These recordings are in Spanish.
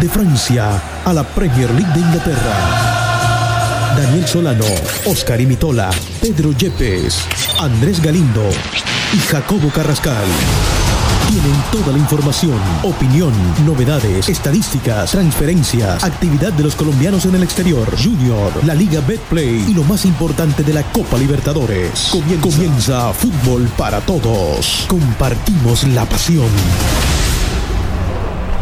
de Francia a la Premier League de Inglaterra. Daniel Solano, Oscar Imitola, Pedro Yepes, Andrés Galindo y Jacobo Carrascal. Tienen toda la información, opinión, novedades, estadísticas, transferencias, actividad de los colombianos en el exterior, Junior, la Liga Betplay y lo más importante de la Copa Libertadores. Comienza, Comienza Fútbol para Todos. Compartimos la pasión.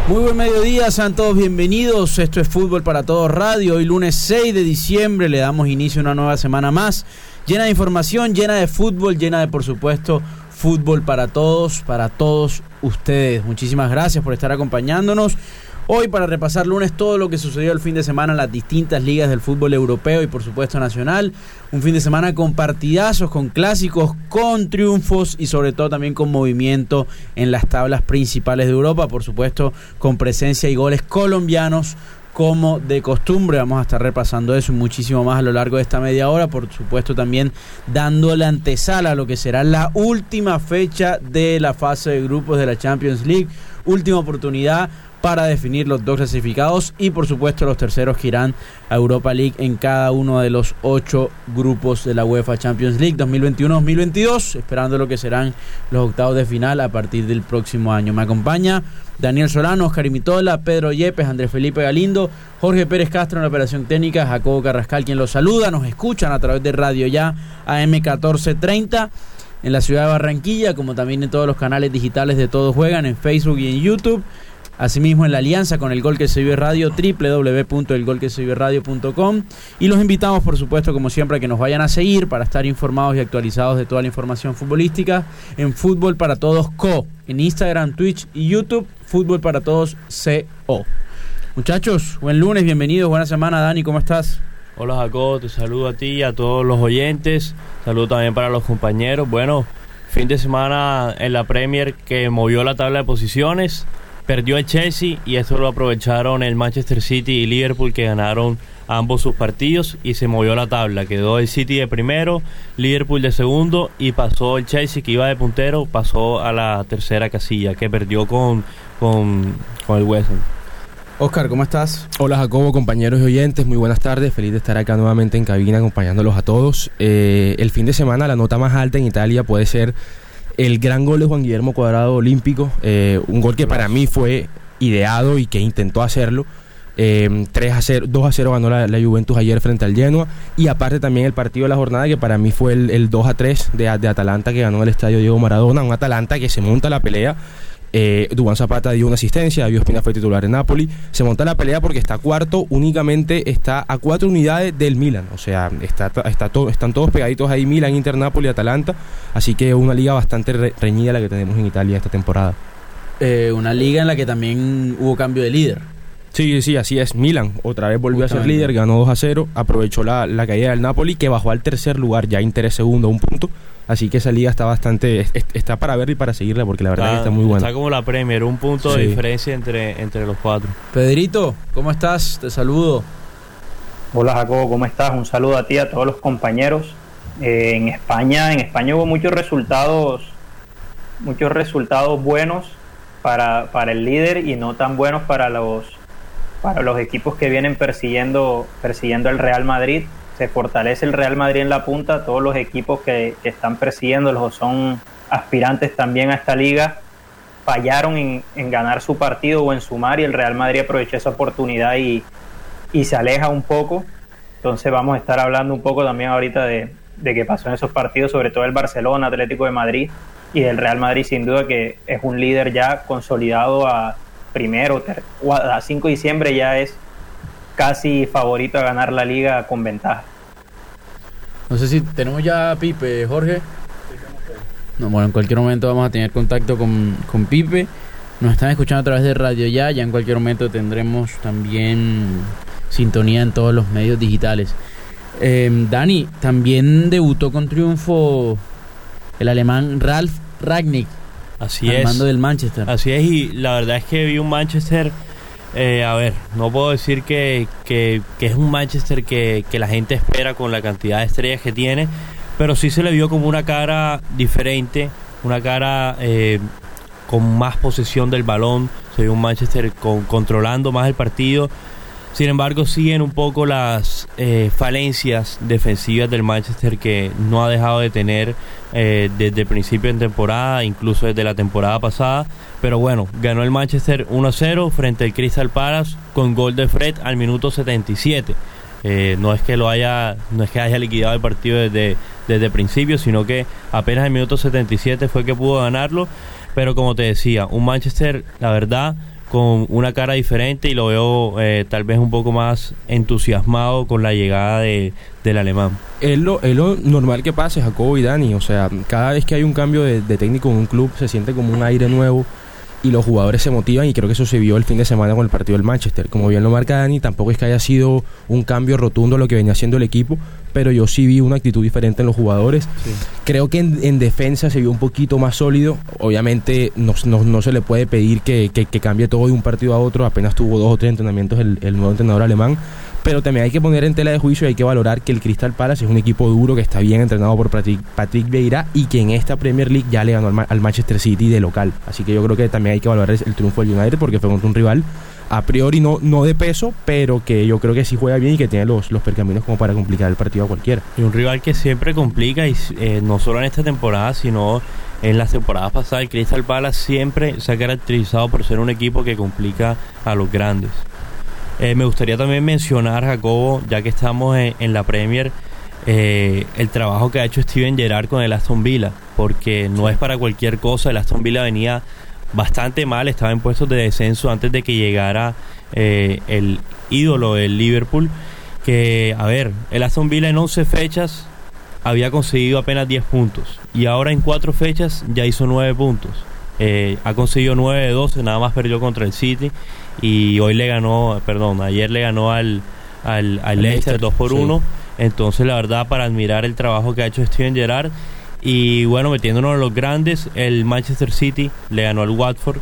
Muy buen mediodía, sean todos bienvenidos. Esto es Fútbol para Todos Radio. Hoy lunes 6 de diciembre le damos inicio a una nueva semana más, llena de información, llena de fútbol, llena de, por supuesto, fútbol para todos, para todos ustedes. Muchísimas gracias por estar acompañándonos. Hoy para repasar lunes todo lo que sucedió el fin de semana en las distintas ligas del fútbol europeo y por supuesto nacional. Un fin de semana con partidazos, con clásicos, con triunfos y sobre todo también con movimiento en las tablas principales de Europa. Por supuesto con presencia y goles colombianos como de costumbre. Vamos a estar repasando eso muchísimo más a lo largo de esta media hora. Por supuesto, también dando la antesala a lo que será la última fecha de la fase de grupos de la Champions League. Última oportunidad para definir los dos clasificados y por supuesto los terceros que irán a Europa League en cada uno de los ocho grupos de la UEFA Champions League 2021-2022, esperando lo que serán los octavos de final a partir del próximo año. Me acompaña Daniel Solano, Oscar Imitola, Pedro Yepes, Andrés Felipe Galindo, Jorge Pérez Castro en la operación técnica, Jacobo Carrascal quien los saluda, nos escuchan a través de Radio Ya AM 1430 en la ciudad de Barranquilla, como también en todos los canales digitales de Todos Juegan, en Facebook y en YouTube. Asimismo, en la alianza con el Gol que se vive radio, www.elgolquesevive.radio.com. Y los invitamos, por supuesto, como siempre, a que nos vayan a seguir para estar informados y actualizados de toda la información futbolística en Fútbol para Todos Co. En Instagram, Twitch y YouTube, Fútbol para Todos CO. Muchachos, buen lunes, bienvenidos, buena semana. Dani, ¿cómo estás? Hola Jacob, te saludo a ti y a todos los oyentes. Saludo también para los compañeros. Bueno, fin de semana en la Premier que movió la tabla de posiciones perdió el Chelsea y esto lo aprovecharon el Manchester City y Liverpool que ganaron ambos sus partidos y se movió la tabla. Quedó el City de primero, Liverpool de segundo y pasó el Chelsea que iba de puntero, pasó a la tercera casilla que perdió con, con, el West Oscar, ¿cómo estás? Hola Jacobo, compañeros y oyentes, muy buenas tardes, feliz de estar acá nuevamente en cabina acompañándolos a todos. Eh, el fin de semana la nota más alta en Italia puede ser el gran gol de Juan Guillermo Cuadrado Olímpico, eh, un gol que para mí fue ideado y que intentó hacerlo. 3 eh, a 0, 2 a 0 ganó la, Juventus ayer frente al Genoa y aparte también el partido de la jornada que para mí fue el, 2 a 3 de, de, Atalanta que ganó el estadio Diego Maradona, un Atalanta que se monta la pelea eh, Dubán Zapata dio una asistencia, Espina fue titular en Napoli. Se monta la pelea porque está cuarto, únicamente está a cuatro unidades del Milan. O sea, está, está están todos pegaditos ahí, Milan, Inter, Napoli, Atalanta. Así que una liga bastante reñida la que tenemos en Italia esta temporada. Eh, una liga en la que también hubo cambio de líder. Sí, sí, así es. Milan otra vez volvió a ser líder, ganó 2 a 0, aprovechó la, la caída del Napoli, que bajó al tercer lugar, ya interés segundo, un punto. Así que esa liga está bastante, está para ver y para seguirla porque la verdad que está muy buena. Está como la Premier, un punto de diferencia entre, entre los cuatro. Pedrito, ¿cómo estás? Te saludo. Hola Jacobo, ¿cómo estás? Un saludo a ti, a todos los compañeros. Eh, en España, en España hubo muchos resultados, muchos resultados buenos para, para el líder y no tan buenos para los, para los equipos que vienen persiguiendo, persiguiendo el Real Madrid se fortalece el Real Madrid en la punta, todos los equipos que, están persiguiéndolos o son aspirantes también a esta liga fallaron en, ganar su partido o en sumar y el Real Madrid aprovechó esa oportunidad y, se aleja un poco. Entonces vamos a estar hablando un poco también ahorita de, de qué pasó en esos partidos, sobre todo el Barcelona, Atlético de Madrid y el Real Madrid sin duda que es un líder ya consolidado a primero, a 5 de diciembre ya es casi favorito a ganar la liga con ventaja. No sé si tenemos ya Pipe, Jorge. No, bueno, en cualquier momento vamos a tener contacto con, Pipe. Nos están escuchando a través de Radio Ya. Ya en cualquier momento tendremos también sintonía en todos los medios digitales. Em, Dani, también debutó con triunfo el alemán Ralf Ragnick. Así al mando del Manchester. Así es, y la verdad es que vi un Manchester eh, a ver, no puedo decir que, es un Manchester que, la gente espera con la cantidad de estrellas que tiene, pero sí se le vio como una cara diferente, una cara eh, con más posesión del balón, se vio un Manchester con, controlando más el partido. Sin embargo, siguen un poco las eh, falencias defensivas del Manchester que no ha dejado de tener eh, desde el principio de temporada, incluso desde la temporada pasada. Pero bueno, ganó el Manchester 1-0 frente al Crystal Palace con gol de Fred al minuto 77. Eh, no es que lo haya, no es que haya liquidado el partido desde, desde el principio, sino que apenas el minuto 77 fue que pudo ganarlo. Pero como te decía, un Manchester, la verdad, con una cara diferente y lo veo eh, tal vez un poco más entusiasmado con la llegada de, del alemán. Es lo, es lo normal que pase, Jacobo y Dani. O sea, cada vez que hay un cambio de, de técnico en un club se siente como un aire nuevo y los jugadores se motivan y creo que eso se vio el fin de semana con el partido del Manchester. Como bien lo marca Dani, tampoco es que haya sido un cambio rotundo lo que venía haciendo el equipo, pero yo sí vi una actitud diferente en los jugadores. Creo que en, defensa se vio un poquito más sólido. Obviamente no, no, se le puede pedir que, que, cambie todo de un partido a otro, apenas tuvo dos o tres entrenamientos el, el nuevo entrenador alemán pero también hay que poner en tela de juicio y hay que valorar que el Crystal Palace es un equipo duro que está bien entrenado por Patrick, Patrick Vieira y que en esta Premier League ya le ganó al, Manchester City de local. Así que yo creo que también hay que valorar el triunfo del United porque fue contra un rival a priori no, no de peso, pero que yo creo que sí juega bien y que tiene los, los percaminos como para complicar el partido a cualquiera. Y un rival que siempre complica, y eh, no solo en esta temporada, sino en las temporadas pasadas, el Crystal Palace siempre se ha caracterizado por ser un equipo que complica a los grandes. Eh, me gustaría también mencionar, Jacobo, ya que estamos en, la Premier, eh, el trabajo que ha hecho Steven Gerrard con el Aston Villa, porque no es para cualquier cosa. El Aston Villa venía bastante mal, estaba en puestos de descenso antes de que llegara eh, el ídolo del Liverpool. Que, a ver, el Aston Villa en 11 fechas había conseguido apenas 10 puntos y ahora en 4 fechas ya hizo 9 puntos. ha conseguido 9 de 12, nada más perdió contra el City y hoy le ganó, perdón, ayer le ganó al, al, Leicester 2 por 1. Entonces, la verdad, para admirar el trabajo que ha hecho Steven Gerrard. Y bueno, metiéndonos en los grandes, el Manchester City le ganó al Watford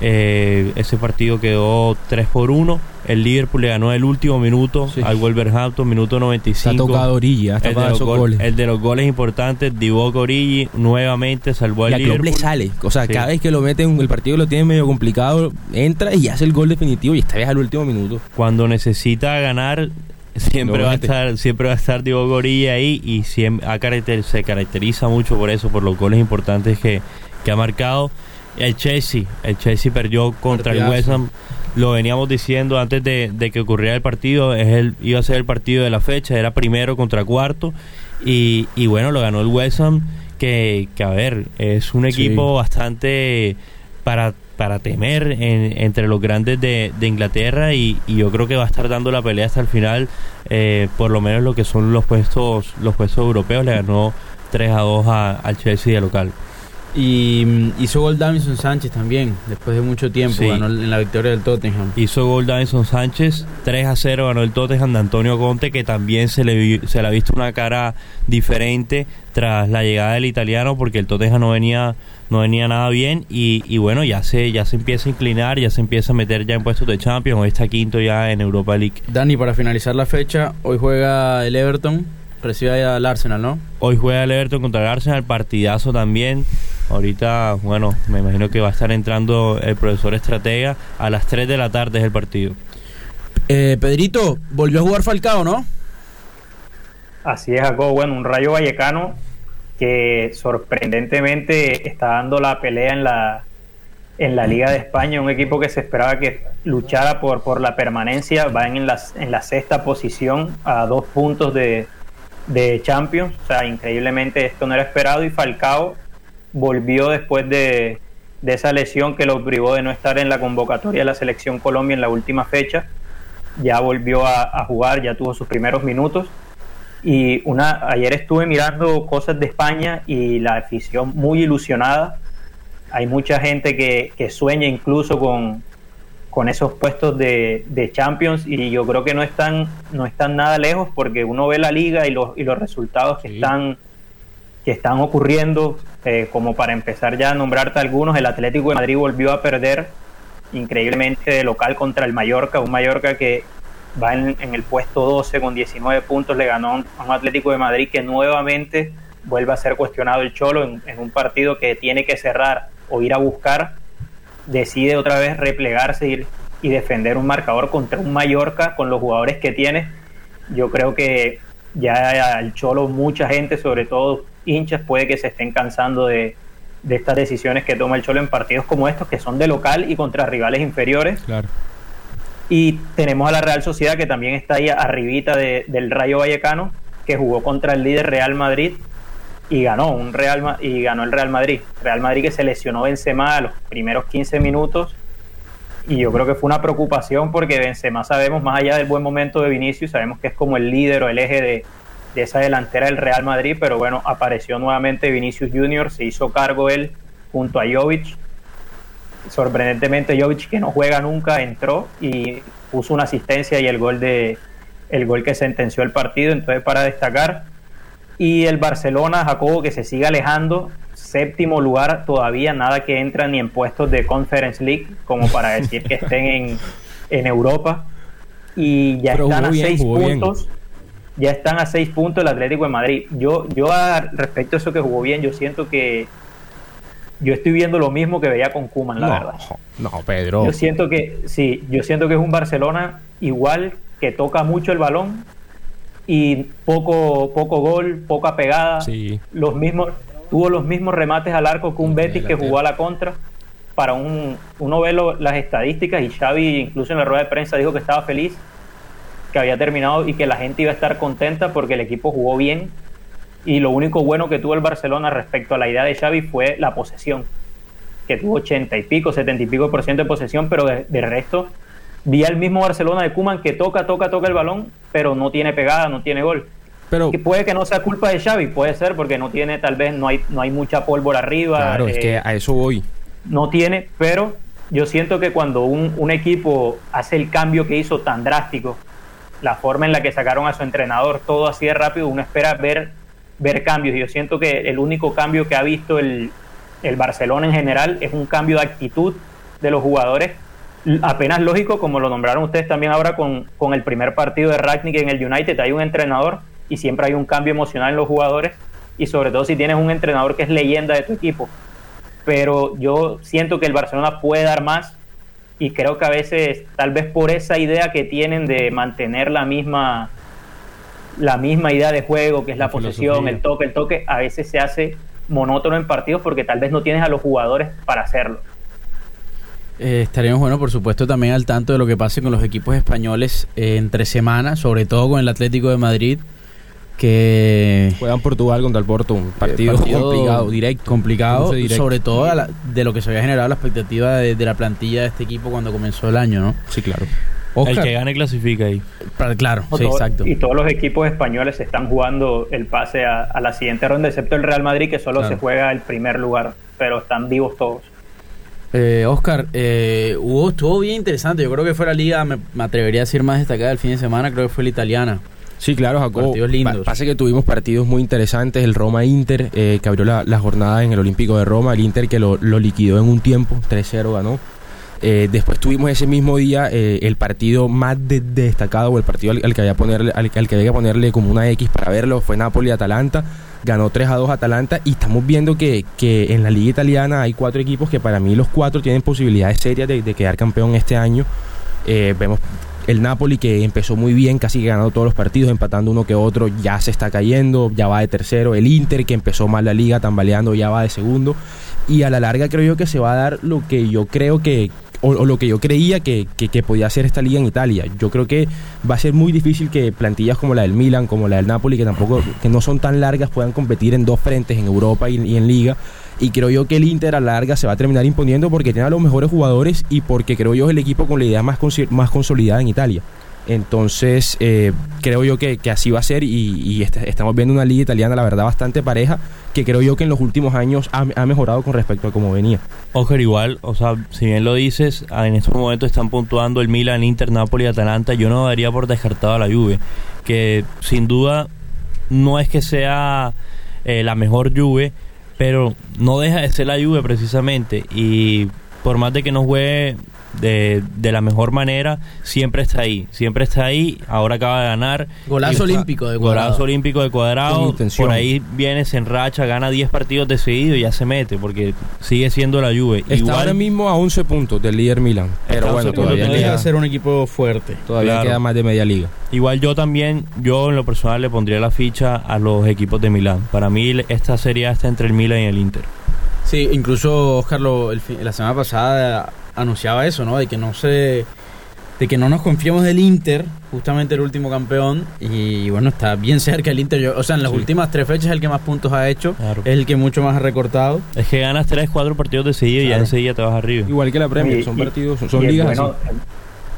eh, ese partido quedó 3 por 1. El Liverpool le ganó el último minuto al Wolverhampton, minuto 95. Está tocado Origi, el, de los goles. el de los goles importantes, Divock Origi nuevamente salvó al y Liverpool. le sale, o sea, cada vez que lo meten, el partido lo tiene medio complicado, entra y hace el gol definitivo y esta vez al último minuto. Cuando necesita ganar, siempre va a estar siempre va a estar Divock Origi ahí y siempre se caracteriza mucho por eso, por los goles importantes que, que ha marcado. El Chelsea, el Chelsea perdió contra el West Ham. Lo veníamos diciendo antes de, que ocurriera el partido. Es el, iba a ser el partido de la fecha. Era primero contra cuarto. Y, y bueno, lo ganó el West Ham. Que, que a ver, es un equipo bastante para, para temer entre los grandes de, de Inglaterra. Y, y, yo creo que va a estar dando la pelea hasta el final. Eh, por lo menos lo que son los puestos, los puestos europeos. Le ganó 3 a 2 al Chelsea de local. Y mm, hizo gol Davison Sánchez también, después de mucho tiempo, ganó en la victoria del Tottenham. Hizo gol Davison Sánchez, 3 a 0 ganó el Tottenham de Antonio Conte, que también se le, se le ha visto una cara diferente tras la llegada del italiano, porque el Tottenham no venía no venía nada bien y, y, bueno ya se ya se empieza a inclinar ya se empieza a meter ya en puestos de Champions hoy está quinto ya en Europa League. Dani para finalizar la fecha hoy juega el Everton recibe al Arsenal no hoy juega el Everton contra el Arsenal partidazo también Ahorita, bueno, me imagino que va a estar entrando el profesor estratega. A las 3 de la tarde es el partido. Eh, Pedrito, volvió a jugar Falcao, ¿no? Así es, Jacobo. Bueno, un Rayo Vallecano que sorprendentemente está dando la pelea en la, en la Liga de España, un equipo que se esperaba que luchara por, por la permanencia, va en la, en la sexta posición a dos puntos de, de Champions, o sea, increíblemente esto no era esperado y Falcao volvió después de, esa lesión que lo privó de no estar en la convocatoria de la selección Colombia en la última fecha. Ya volvió a, jugar, ya tuvo sus primeros minutos. Y una, ayer estuve mirando cosas de España y la afición muy ilusionada. Hay mucha gente que, sueña incluso con, con esos puestos de, Champions y yo creo que no están, no están nada lejos porque uno ve la liga y los, y los resultados que están que están ocurriendo, eh, como para empezar ya a nombrarte algunos, el Atlético de Madrid volvió a perder increíblemente de local contra el Mallorca, un Mallorca que va en, el puesto 12 con 19 puntos, le ganó a un Atlético de Madrid que nuevamente vuelve a ser cuestionado el Cholo en, un partido que tiene que cerrar o ir a buscar decide otra vez replegarse y, y defender un marcador contra un Mallorca con los jugadores que tiene, yo creo que ya el Cholo, mucha gente, sobre todo hinchas, puede que se estén cansando de, de estas decisiones que toma el Cholo en partidos como estos, que son de local y contra rivales inferiores. Claro. Y tenemos a la Real Sociedad, que también está ahí arribita de, del Rayo Vallecano, que jugó contra el líder Real Madrid y ganó un Real y ganó el Real Madrid. Real Madrid que se lesionó Benzema a los primeros 15 minutos y yo creo que fue una preocupación porque Benzema sabemos más allá del buen momento de Vinicius, sabemos que es como el líder o el eje de, de esa delantera del Real Madrid, pero bueno, apareció nuevamente Vinicius Junior, se hizo cargo él junto a Jovic. Sorprendentemente Jovic que no juega nunca entró y puso una asistencia y el gol de el gol que sentenció el partido, entonces para destacar y el Barcelona Jacobo que se sigue alejando, séptimo lugar todavía nada que entra ni en puestos de Conference League como para decir que estén en, en Europa. Y ya están a seis puntos ya están a seis puntos el Atlético de Madrid. Yo, yo respecto a eso que jugó bien, yo siento que yo estoy viendo lo mismo que veía con Kuman, la verdad. No, Pedro. Yo siento que, sí, yo siento que es un Barcelona igual que toca mucho el balón y poco, poco gol, poca pegada. Sí. Los mismos, tuvo los mismos remates al arco que un Betis que jugó a la contra. Para un, uno ve las estadísticas y Xavi incluso en la rueda de prensa dijo que estaba feliz que había terminado y que la gente iba a estar contenta porque el equipo jugó bien y lo único bueno que tuvo el Barcelona respecto a la idea de Xavi fue la posesión, que tuvo 80 y pico, 70 y pico por ciento de posesión, pero de, resto vi al mismo Barcelona de Kuman que toca, toca, toca el balón, pero no tiene pegada, no tiene gol. Pero que puede que no sea culpa de Xavi, puede ser porque no tiene, tal vez no hay, no hay mucha pólvora arriba. Claro, es que eh, a eso voy. No tiene, pero yo siento que cuando un, un equipo hace el cambio que hizo tan drástico la forma en la que sacaron a su entrenador, todo así de rápido, uno espera ver, ver cambios. Y yo siento que el único cambio que ha visto el, el Barcelona en general es un cambio de actitud de los jugadores, apenas lógico, como lo nombraron ustedes también ahora con, con el primer partido de Ragnick en el United, hay un entrenador y siempre hay un cambio emocional en los jugadores y sobre todo si tienes un entrenador que es leyenda de tu equipo. Pero yo siento que el Barcelona puede dar más y creo que a veces tal vez por esa idea que tienen de mantener la misma la misma idea de juego que es la, posesión, el toque, el toque, a veces se hace monótono en partidos porque tal vez no tienes a los jugadores para hacerlo. Eh, estaremos, bueno, por supuesto, también al tanto de lo que pase con los equipos españoles eh, entre semanas, sobre todo con el Atlético de Madrid, que juegan Portugal contra el Porto, un partido, complicado, directo, complicado, sobre todo de lo que se había generado la expectativa de, la plantilla de este equipo cuando comenzó el año, ¿no? Sí, claro. el que gane clasifica ahí. claro, sí, exacto. Y todos los equipos españoles están jugando el pase a, la siguiente ronda, excepto el Real Madrid, que solo se juega el primer lugar, pero están vivos todos. Eh, Oscar, eh, hubo, estuvo bien interesante. Yo creo que fue la liga, me, me atrevería a decir más destacada el fin de semana, creo que fue la italiana. Sí, claro, Jacobo. Partidos lindos. Pasa que tuvimos partidos muy interesantes. El Roma-Inter, eh, que abrió la, jornada en el Olímpico de Roma. El Inter que lo, liquidó en un tiempo, 3-0 ganó. Eh, después tuvimos ese mismo día eh, el partido más destacado, o el partido al, que había ponerle, al, que había que ponerle como una X para verlo, fue Napoli-Atalanta. Ganó 3 2 Atalanta y estamos viendo que, que, en la liga italiana hay cuatro equipos que para mí los cuatro tienen posibilidades serias de, de quedar campeón este año. vemos el Napoli que empezó muy bien, casi que ganando todos los partidos, empatando uno que otro, ya se está cayendo, ya va de tercero. El Inter que empezó mal la liga, tambaleando, ya va de segundo. Y a la larga creo yo que se va a dar lo que yo creo que, o, lo que yo creía que, que, podía hacer esta liga en Italia. Yo creo que va a ser muy difícil que plantillas como la del Milan, como la del Napoli, que tampoco, que no son tan largas, puedan competir en dos frentes, en Europa y en Liga. Y creo yo que el Inter a larga se va a terminar imponiendo porque tiene a los mejores jugadores y porque creo yo es el equipo con la idea más, más consolidada en Italia. Entonces, eh, creo yo que, así va a ser y, estamos viendo una liga italiana, la verdad, bastante pareja, que creo yo que en los últimos años ha, mejorado con respecto a cómo venía. Oscar, igual, o sea, si bien lo dices, en estos momentos están puntuando el Milan, Inter, Napoli, Atalanta, yo no daría por descartado la Juve, que sin duda no es que sea eh, la mejor Juve, pero no deja de ser la Juve precisamente y por más de que no juegue de, de la mejor manera, siempre está ahí. Siempre está ahí. Ahora acaba de ganar. Golazo Y- olímpico de cuadrado. Golazo olímpico de cuadrado. Por ahí viene, se enracha, gana 10 partidos de seguido y ya se mete, porque sigue siendo la Juve. Está Igual, ahora mismo a 11 puntos del líder Milan. Pero bueno, 11 puntos todavía queda, ser un equipo fuerte. todavía Claro. queda más de media liga. igual yo también, yo en lo personal le pondría la ficha a los equipos de Milán. Para mí esta serie está entre el Milan y el Inter. Sí, incluso Oscar lo- el la semana pasada anunciaba eso, ¿no? De que no se de que no nos confiemos del Inter, justamente el último campeón y bueno, está bien cerca el Inter, Yo- o sea, en las Sí. últimas tres fechas es el que más puntos ha hecho, Claro. es el que mucho más ha recortado. Es que ganas 3, 4 partidos de seguido y ya Claro. enseguida te vas arriba. Igual que la Premier, Y- son y- partidos, son, y ligas bueno, así.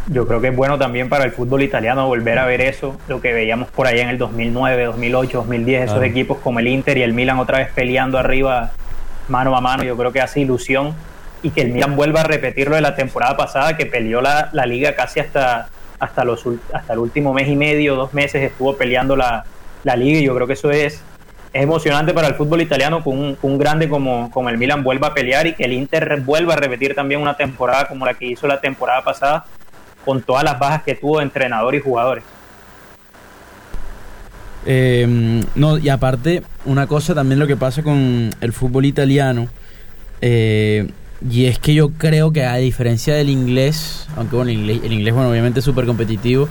Yo creo que es bueno también para el fútbol italiano volver a ver eso, lo que veíamos por allá en el 2009, 2008, 2010, esos Claro. equipos como el Inter y el Milan otra vez peleando arriba mano a mano, yo creo que hace ilusión y que el Milan vuelva a repetir lo de la temporada pasada que peleó la, la liga casi hasta hasta los hasta el último mes y medio, dos meses estuvo peleando la, la liga y yo creo que eso es es emocionante para el fútbol italiano que un, un grande como, como el Milan vuelva a pelear y que el Inter vuelva a repetir también una temporada como la que hizo la temporada pasada con todas las bajas que tuvo de entrenador y jugadores. Eh, no, y aparte, una cosa también lo que pasa con el fútbol italiano, eh, y es que yo creo que a diferencia del inglés, aunque bueno, el inglés, el inglés bueno, obviamente es súper competitivo,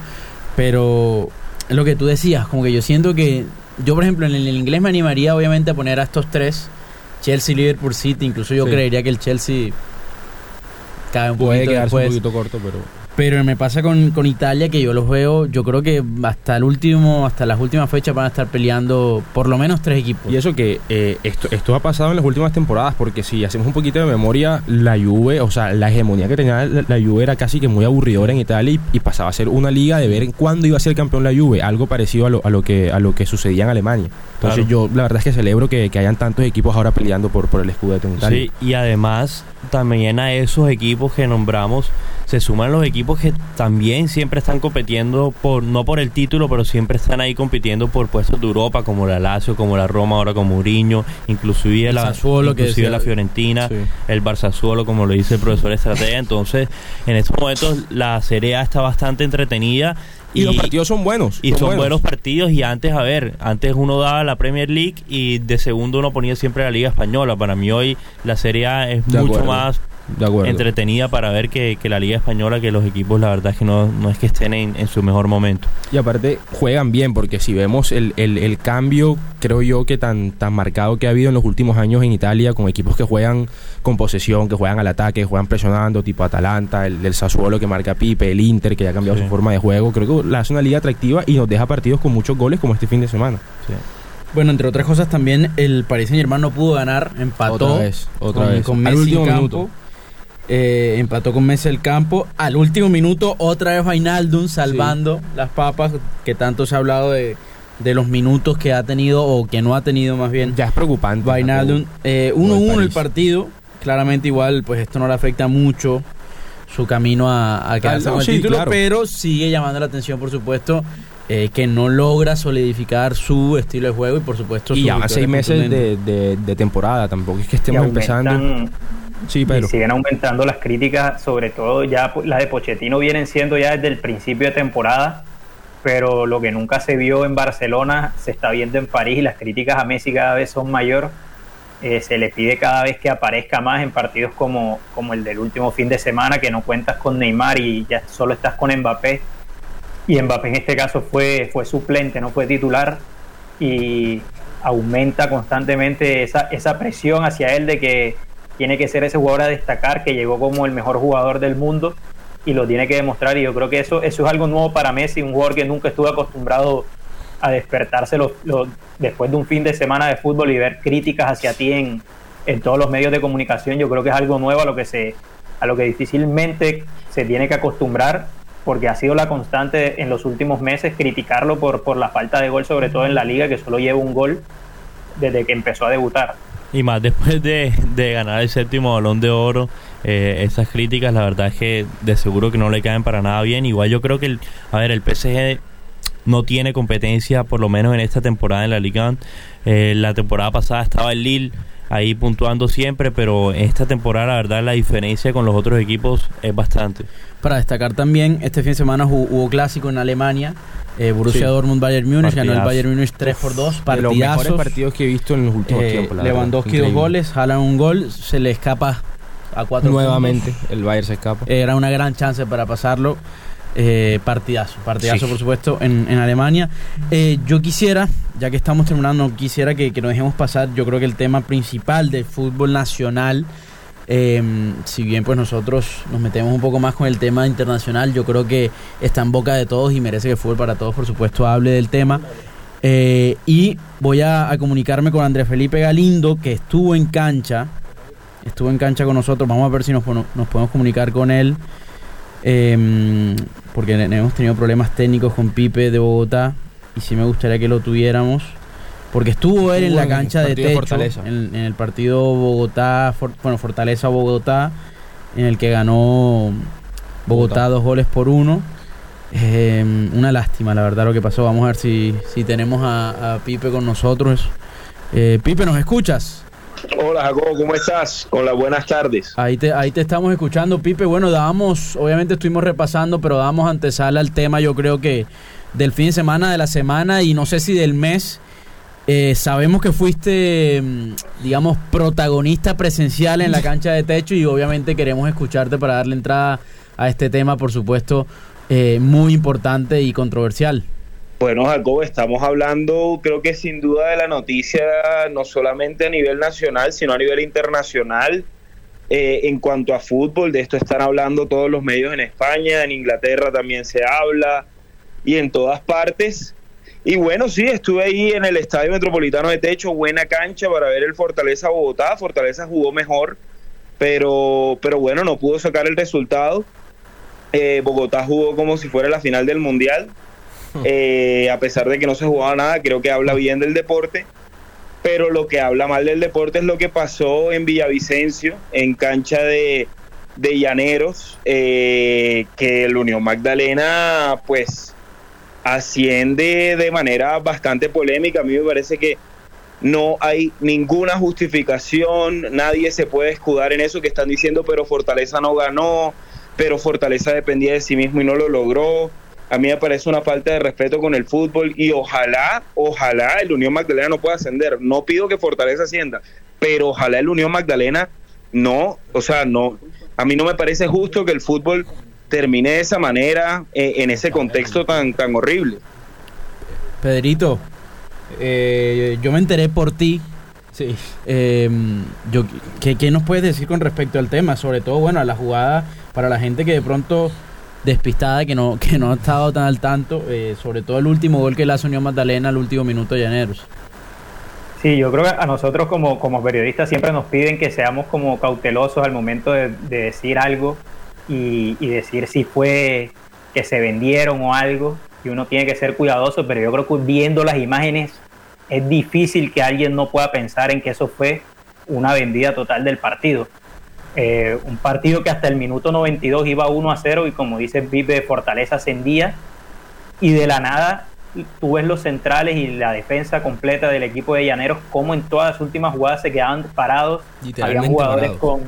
pero lo que tú decías, como que yo siento que, yo por ejemplo en el inglés me animaría obviamente a poner a estos tres, Chelsea, Liverpool, City, incluso yo Sí. creería que el Chelsea cae un Puede poquito quedarse después. un poquito corto, pero Pero me pasa con, con Italia que yo los veo, yo creo que hasta el último, hasta las últimas fechas van a estar peleando por lo menos tres equipos. Y eso que eh, esto, esto ha pasado en las últimas temporadas, porque si hacemos un poquito de memoria, la Juve, o sea, la hegemonía que tenía la, la Juve era casi que muy aburridora en Italia y, y pasaba a ser una liga de ver en cuándo iba a ser campeón la Juve, algo parecido a lo, a lo que a lo que sucedía en Alemania. Entonces yo la verdad es que celebro que, que hayan tantos equipos ahora peleando por, por el Scudetto en Italia. Sí, y además también a esos equipos que nombramos se suman los equipos que también siempre están compitiendo por no por el título, pero siempre están ahí compitiendo por puestos de Europa, como la Lazio, como la Roma, ahora como Mourinho, inclusive El la Sassuolo, que decía- la Fiorentina, Sí. el Barça Sassuolo, como lo dice el profesor Estratega. Entonces, en estos momentos la Serie A está bastante entretenida Y, los partidos son buenos. y son buenos partidos y antes, a ver, antes uno daba la Premier League y de segundo uno ponía siempre la Liga Española. Para mí hoy la Serie A es De mucho acuerdo. más De acuerdo. entretenida para ver que, que la Liga Española, que los equipos la verdad es que no, no es que estén en, en su mejor momento. Y aparte juegan bien, porque si vemos el, el- el cambio, creo yo que tan, tan marcado que ha habido en los últimos años en Italia, con equipos que juegan con posesión, que juegan al ataque, que juegan presionando, tipo Atalanta, el del Sassuolo que marca Pipe, el Inter que ya ha cambiado Sí. su forma de juego, creo que la hace una liga atractiva y nos deja partidos con muchos goles como este fin de semana. Bueno, entre otras cosas también el Paris Saint Germain no pudo ganar, empató Otra vez, otra con, vez. con Al Messi último en campo. minuto. Eh, empató con Messi el campo. Al último minuto, otra vez Vainaldum salvando las papas, que tanto se ha hablado de, de los minutos que ha tenido o que no ha tenido más bien. Ya es preocupante. Vainaldum. Eh, Lo del 1-1 el París. partido. Claramente igual, pues esto no le afecta mucho su camino a, a quedarse con el sí, título, claro. pero sigue llamando la atención, por supuesto, eh, que no logra solidificar su estilo de juego y, por supuesto, Y sus ya seis meses de, de- de temporada, tampoco es que Y estemos empezando. Y siguen aumentando las críticas, sobre todo ya pues, las de Pochettino vienen siendo ya desde el principio de temporada, pero lo que nunca se vio en Barcelona se está viendo en París y las críticas a Messi cada vez son mayor. Eh, se le pide cada vez que aparezca más en partidos como, como el del último fin de semana, que no cuentas con Neymar y ya solo estás con Mbappé. Y Mbappé en este caso fue, fue suplente, no fue titular. Y aumenta constantemente esa, esa presión hacia él de que tiene que ser ese jugador a destacar, que llegó como el mejor jugador del mundo y lo tiene que demostrar. Y yo creo que eso, eso es algo nuevo para Messi, un jugador que nunca estuvo acostumbrado a despertarse los- los- después de un fin de semana de fútbol y ver críticas hacia ti en, en todos los medios de comunicación. Yo creo que es algo nuevo a lo que se a lo que difícilmente se tiene que acostumbrar porque ha sido la constante en los últimos meses criticarlo por, por la falta de gol, sobre todo en la liga, que solo lleva un gol desde que empezó a debutar. Y más después de, de ganar el séptimo balón de oro, eh, esas críticas la verdad es que de seguro que no le caen para nada bien. Igual yo creo que, el, a ver, el PSG no tiene competencia, por lo menos en esta temporada en la Liga. Eh, la temporada pasada estaba el Lille ahí puntuando siempre, pero esta temporada la verdad la diferencia con los otros equipos es bastante. Para destacar también, este fin de semana hubo, clásico en Alemania, eh, Borussia Dortmund Bayern Múnich, ganó el Bayern Múnich 3 por 2, partidazos. De los mejores partidos que he visto en los últimos eh, tiempos. Lewandowski dos goles, jalan un gol, se le escapa a cuatro Nuevamente el Bayern se escapa. Era una gran chance para pasarlo. Eh, partidazo, partidazo por supuesto en, Alemania. Eh, yo quisiera, ya que estamos terminando, quisiera que, nos dejemos pasar, yo creo que el tema principal del fútbol nacional, em, si bien pues nosotros nos metemos un poco más con el tema internacional, yo creo que está en boca de todos y merece que Fútbol para Todos por supuesto hable del tema. Eh, y voy a, a comunicarme con Andrés Felipe Galindo, que estuvo en cancha, estuvo en cancha con nosotros, vamos a ver si nos, nos podemos comunicar con él. Em, porque hemos tenido problemas técnicos con Pipe de Bogotá y sí me gustaría que lo tuviéramos. Porque estuvo él en la cancha de techo en, el partido Bogotá, bueno, Fortaleza Bogotá, en el que ganó Bogotá, dos goles por uno. Em, una lástima, la verdad, lo que pasó. Vamos a ver si, si tenemos a, Pipe con nosotros. Eh, Pipe, ¿nos escuchas? Hola Jacobo, ¿cómo estás? Con las buenas tardes. Ahí te, ahí te estamos escuchando, Pipe. Bueno, dábamos, obviamente estuvimos repasando, pero dábamos antesala al tema, yo creo que del fin de semana, de la semana y no sé si del mes. Eh, sabemos que fuiste, mm, digamos, protagonista presencial en la cancha de techo y obviamente queremos escucharte para darle entrada a este tema, por supuesto, eh, muy importante y controversial. Bueno, Jacobo, estamos hablando, creo que sin duda, de la noticia, no solamente a nivel nacional, sino a nivel internacional. Eh, en cuanto a fútbol, de esto están hablando todos los medios en España, en Inglaterra también se habla, y en todas partes. Y bueno, sí, estuve ahí en el Estadio Metropolitano de Techo, buena cancha para ver el Fortaleza Bogotá. Fortaleza jugó mejor, pero, pero bueno, no pudo sacar el resultado. Eh, Bogotá jugó como si fuera la final del Mundial eh, a pesar de que no se jugaba nada, creo que habla bien del deporte, pero lo que habla mal del deporte es lo que pasó en Villavicencio, en cancha de, Llaneros, eh, que el Unión Magdalena pues asciende de manera bastante polémica. A mí me parece que no hay ninguna justificación, nadie se puede escudar en eso que están diciendo, pero Fortaleza no ganó, pero Fortaleza dependía de sí mismo y no lo logró a mí me parece una falta de respeto con el fútbol y ojalá, ojalá el Unión Magdalena no pueda ascender. No pido que Fortaleza ascienda, pero ojalá el Unión Magdalena no, o sea, no, a mí no me parece justo que el fútbol termine de esa manera eh, en ese contexto tan, tan horrible. Pedrito, eh, yo me enteré por ti. Sí. Eh, yo, ¿qué, ¿Qué nos puedes decir con respecto al tema? Sobre todo, bueno, a la jugada para la gente que de pronto despistada que no, que no ha estado tan al tanto, eh, sobre todo el último gol que le hace Unión Magdalena al último minuto de Llaneros. Sí, yo creo que a nosotros como, como periodistas siempre nos piden que seamos como cautelosos al momento de, decir algo y, y, decir si fue que se vendieron o algo, y uno tiene que ser cuidadoso, pero yo creo que viendo las imágenes es difícil que alguien no pueda pensar en que eso fue una vendida total del partido. Eh, un partido que hasta el minuto 92 iba 1 a 0 y como dice Vive, Fortaleza ascendía y de la nada tú ves los centrales y la defensa completa del equipo de Llaneros como en todas las últimas jugadas se quedaban parados. Habían jugadores con...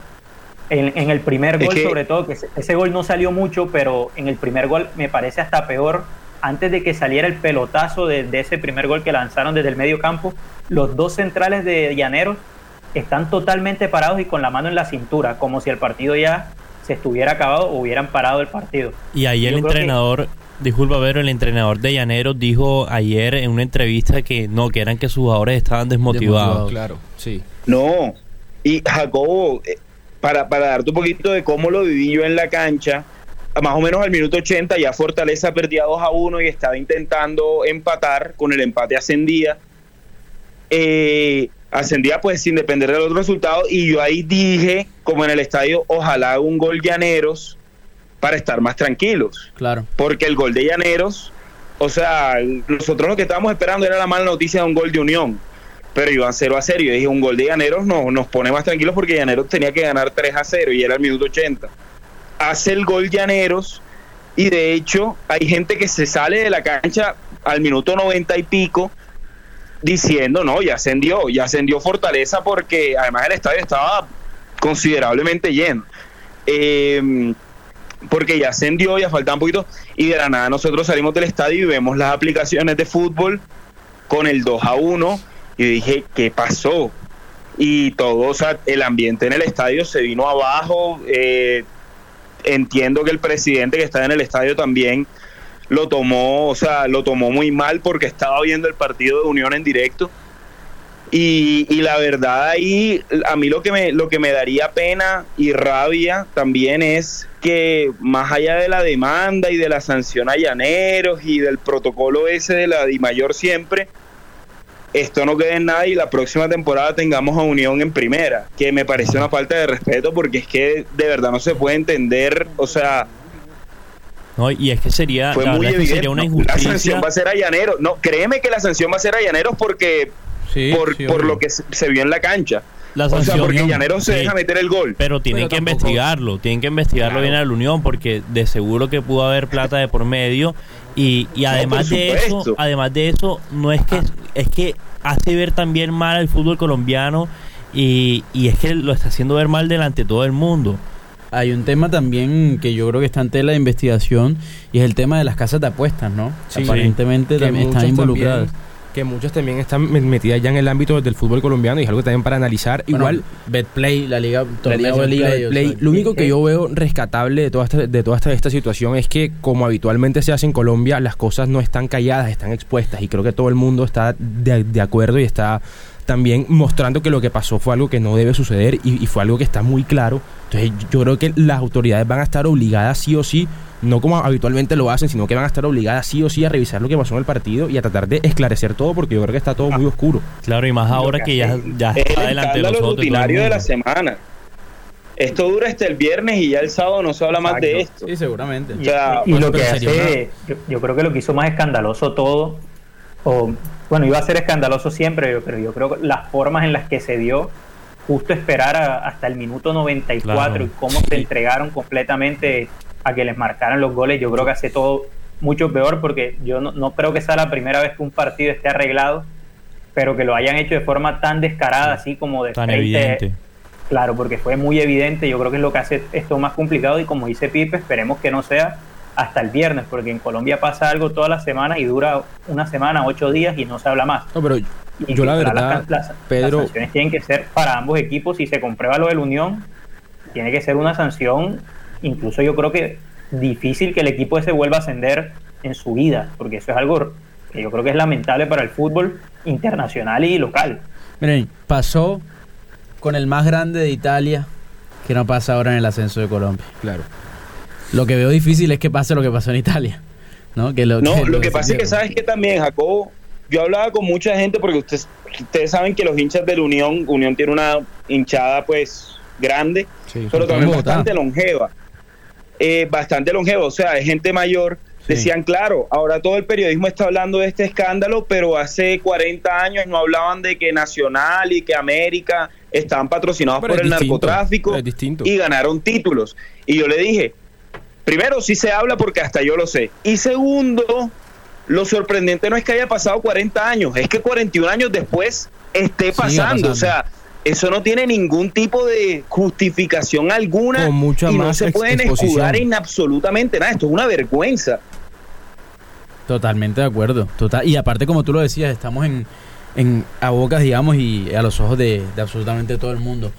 En, el primer gol sobre todo, que ese, gol no salió mucho, pero en el primer gol me parece hasta peor. Antes de que saliera el pelotazo de, de ese primer gol que lanzaron desde el medio campo, los dos centrales de Llaneros están totalmente parados y con la mano en la cintura, como si el partido ya se estuviera acabado o hubieran parado el partido. Y ahí el entrenador, disculpa pero el entrenador de Llaneros dijo ayer en una entrevista que no, que eran que sus jugadores estaban desmotivados. claro, sí. No, y Jacobo, eh, para, para darte un poquito de cómo lo viví yo en la cancha, más o menos al minuto 80 ya Fortaleza perdía 2 a 1 y estaba intentando empatar, con el empate ascendía. Eh, ascendía pues sin depender del otro resultado y yo ahí dije, como en el estadio, ojalá un gol Llaneros para estar más tranquilos. Claro. Porque el gol de Llaneros, o sea, nosotros lo que estábamos esperando era la mala noticia de un gol de Unión, pero iban 0 a 0. Yo dije, un gol de Llaneros no, nos pone más tranquilos porque Llaneros tenía que ganar 3 a 0 y era el minuto 80. Hace el gol Llaneros y de hecho hay gente que se sale de la cancha al minuto 90 y pico diciendo, no, ya ascendió, ya ascendió Fortaleza porque además el estadio estaba considerablemente lleno. Eh, porque ya ascendió, ya faltaba un poquito, y de la nada nosotros salimos del estadio y vemos las aplicaciones de fútbol con el 2 a 1, y dije, ¿qué pasó? Y todo, o sea, el ambiente en el estadio se vino abajo, eh, entiendo que el presidente que está en el estadio también lo tomó, o sea, lo tomó muy mal porque estaba viendo el partido de Unión en directo. Y, y, la verdad ahí, a mí lo que, me, lo que me daría pena y rabia también es que más allá de la demanda y de la sanción a llaneros y del protocolo ese de la Di Mayor siempre, esto no quede en nada y la próxima temporada tengamos a Unión en primera, que me parece una falta de respeto porque es que de verdad no se puede entender, o sea, no, y es que sería, fue muy evidente, sería una injusticia. La sanción va a ser a Llaneros. No, créeme que la sanción va a ser a Llaneros porque sí, por, sí, por lo que se, se, vio en la cancha. La sanción, o sea, porque Llaneros se sí, deja meter el gol. Pero tienen pero que tampoco. investigarlo, tienen que investigarlo claro. bien a la Unión porque de seguro que pudo haber plata de por medio y, y además no, de eso, además de eso, no es que es que hace ver también mal al fútbol colombiano y, y es que lo está haciendo ver mal delante de todo el mundo hay un tema también que yo creo que está en tela de investigación y es el tema de las casas de apuestas, ¿no? Sí, Aparentemente sí. también están involucradas. También, que muchas también están metidas ya en el ámbito del fútbol colombiano y es algo también para analizar. Bueno, Igual, Betplay, la liga, la liga, Betplay, Betplay, lo único que yo veo rescatable de toda, esta, de toda esta, esta situación es que, como habitualmente se hace en Colombia, las cosas no están calladas, están expuestas y creo que todo el mundo está de, de acuerdo y está también mostrando que lo que pasó fue algo que no debe suceder y, y, fue algo que está muy claro. Entonces yo creo que las autoridades van a estar obligadas sí o sí, no como habitualmente lo hacen, sino que van a estar obligadas sí o sí a revisar lo que pasó en el partido y a tratar de esclarecer todo porque yo creo que está todo muy oscuro. Claro, y más ahora que, que ya, ya está delante de los rutinario de la semana. Esto dura hasta el viernes y ya el sábado no se habla Exacto. más de esto. Sí, seguramente. O sea, y, y lo que hace, yo, yo creo que lo que hizo más escandaloso todo o bueno, iba a ser escandaloso siempre, pero yo creo que las formas en las que se dio, justo esperar a, hasta el minuto 94 claro. y cómo se entregaron completamente a que les marcaran los goles, yo creo que hace todo mucho peor porque yo no, no creo que sea la primera vez que un partido esté arreglado, pero que lo hayan hecho de forma tan descarada, así como de tan evidente. Claro, porque fue muy evidente, yo creo que es lo que hace esto más complicado y como dice Pipe, esperemos que no sea hasta el viernes, porque en Colombia pasa algo toda la semana y dura una semana, ocho días y no se habla más. No, pero yo, yo la verdad, las, las, Pedro... las sanciones tienen que ser para ambos equipos. Si se comprueba lo de la Unión, tiene que ser una sanción, incluso yo creo que difícil que el equipo ese vuelva a ascender en su vida, porque eso es algo que yo creo que es lamentable para el fútbol internacional y local. Miren, pasó con el más grande de Italia, que no pasa ahora en el ascenso de Colombia. Claro. Lo que veo difícil es que pase lo que pasó en Italia. No, que lo, no, que, lo, lo que pasa es que sabes que también, Jacobo, yo hablaba con mucha gente porque ustedes, ustedes saben que los hinchas de la Unión, Unión tiene una hinchada pues grande, sí, pero también bastante longeva. Eh, bastante longeva, o sea, es gente mayor. Sí. Decían, claro, ahora todo el periodismo está hablando de este escándalo, pero hace 40 años no hablaban de que Nacional y que América estaban patrocinados pero por el distinto, narcotráfico y ganaron títulos. Y yo le dije, primero sí se habla porque hasta yo lo sé. Y segundo, lo sorprendente no es que haya pasado 40 años, es que 41 años después esté pasando. pasando. O sea, eso no tiene ningún tipo de justificación alguna Con mucha y más no se pueden escudar en absolutamente nada. Esto es una vergüenza. Totalmente de acuerdo. Total. Y aparte, como tú lo decías, estamos en, en a bocas, digamos, y a los ojos de, de absolutamente todo el mundo.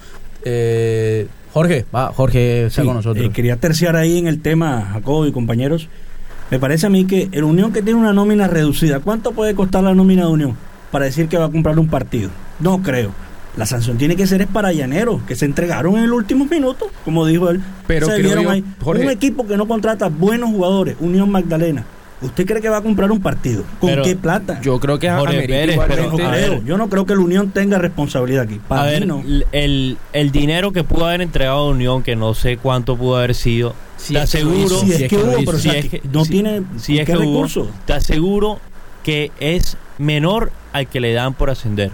Eh, Jorge, va, Jorge está sí, con nosotros. Eh, quería terciar ahí en el tema, Jacobo y compañeros. Me parece a mí que el Unión que tiene una nómina reducida, ¿cuánto puede costar la nómina de Unión para decir que va a comprar un partido? No creo. La sanción tiene que ser es para Llaneros, que se entregaron en el último minuto, como dijo él. Pero se creo yo, ahí. Jorge, un equipo que no contrata buenos jugadores, Unión Magdalena. ¿Usted cree que va a comprar un partido? ¿Con pero qué plata? Yo creo que Jorge Pérez, pero, no creo. Yo no creo que la Unión tenga responsabilidad aquí. Para a ver, no. el, el dinero que pudo haber entregado a Unión, que no sé cuánto pudo haber sido, si te aseguro. Si, es que hubo, pero si es que, no tiene si es qué que recursos. Te aseguro que es menor al que le dan por ascender.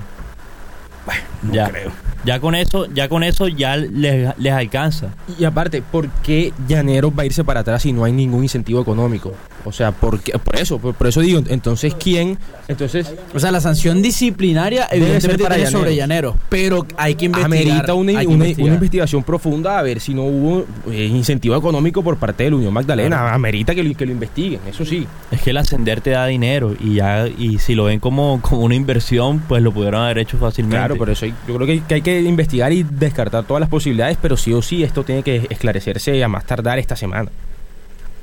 Bueno, no ya. creo. Ya con eso, ya con eso ya les, les alcanza. Y aparte, ¿por qué Llaneros va a irse para atrás si no hay ningún incentivo económico? O sea, ¿por, qué? por eso, por, por eso digo, entonces ¿quién? Entonces O sea, la sanción disciplinaria evidentemente para tiene sobre Llaneros. Llaneros, pero hay que investigar. amerita una, hay que una- investigar. una investigación profunda a ver si no hubo eh, incentivo económico por parte de la Unión Magdalena. Amerita que lo, que lo investiguen, eso sí. Es que el ascender te da dinero y ya y si lo ven como, como una inversión, pues lo pudieron haber hecho fácilmente. Claro, por eso hay- yo creo que, que hay que investigar y descartar todas las posibilidades, pero sí o sí esto tiene que esclarecerse a más tardar esta semana.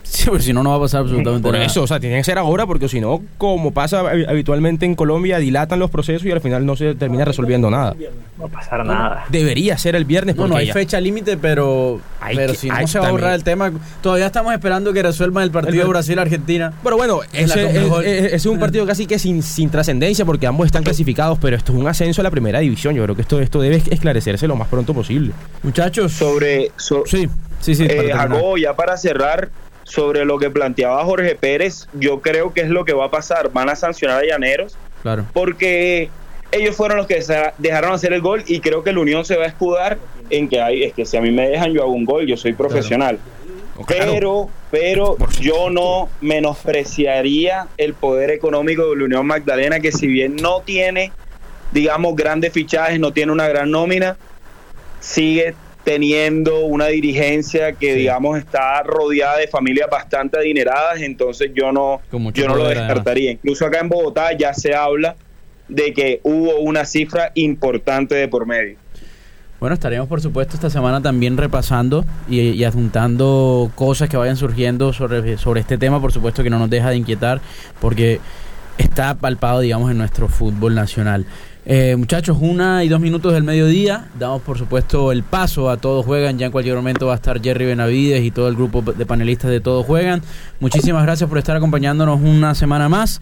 Sí, porque si no, no va a pasar absolutamente Por nada. eso, o sea, tiene que ser ahora porque si no, como pasa hab- habitualmente en Colombia, dilatan los procesos y al final no se termina resolviendo nada. No va a pasar nada. Debería ser el viernes No, porque no hay ya- fecha límite, pero, Hay pero que- si no hay se va a borrar el tema. Todavía estamos esperando que resuelvan el partido Brasil-Argentina. Pero bueno, ese, es, es- ese es un partido casi que sin, sin trascendencia porque ambos están clasificados, pero esto es un ascenso a la primera división. Yo creo que esto, esto debe esclarecerse lo más pronto posible. Muchachos. Sobre, so- sí, sí, sí. Eh, ya para cerrar, sobre lo que planteaba Jorge Pérez, yo creo que es lo que va a pasar. Van a sancionar a Llaneros Claro. porque ellos fueron los que dejaron hacer el gol y creo que la Unión se va a escudar en que hay, es que si a mí me dejan yo hago un gol, yo soy profesional. Claro. Pero, pero yo no menospreciaría el poder económico de la Unión Magdalena, que si bien no tiene, digamos, grandes fichajes, no tiene una gran nómina, sigue teniendo una dirigencia que, digamos, está rodeada de familias bastante adineradas, entonces yo no, yo no lo además. descartaría. Incluso acá en Bogotá ya se habla de que hubo una cifra importante de por medio. Bueno, estaremos por supuesto esta semana también repasando y, y adjuntando cosas que vayan surgiendo sobre, sobre este tema, por supuesto que no nos deja de inquietar porque está palpado, digamos, en nuestro fútbol nacional. Eh, muchachos, una y dos minutos del mediodía, damos por supuesto el paso a Todos Juegan, ya en cualquier momento va a estar Jerry Benavides y todo el grupo de panelistas de Todos Juegan. Muchísimas gracias por estar acompañándonos una semana más.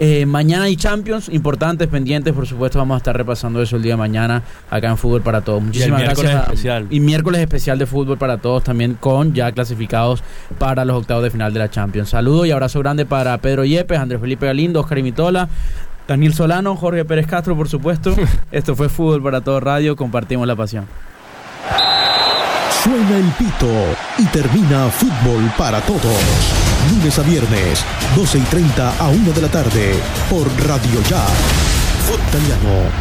Eh, mañana hay Champions, importantes, pendientes, por supuesto vamos a estar repasando eso el día de mañana acá en Fútbol para Todos. Muchísimas miércoles gracias. a- especial. y miércoles especial de Fútbol para Todos también con ya clasificados para los octavos de final de la Champions. Saludo y abrazo grande para Pedro Yepes, Andrés Felipe Galindo, Oscar Imitola, Daniel Solano, Jorge Pérez Castro, por supuesto. Esto fue Fútbol para Todos Radio, compartimos la pasión. Suena el pito y termina fútbol para todos. Lunes a viernes, 12 y 30 a 1 de la tarde, por Radio Ya. Fútbol Italiano.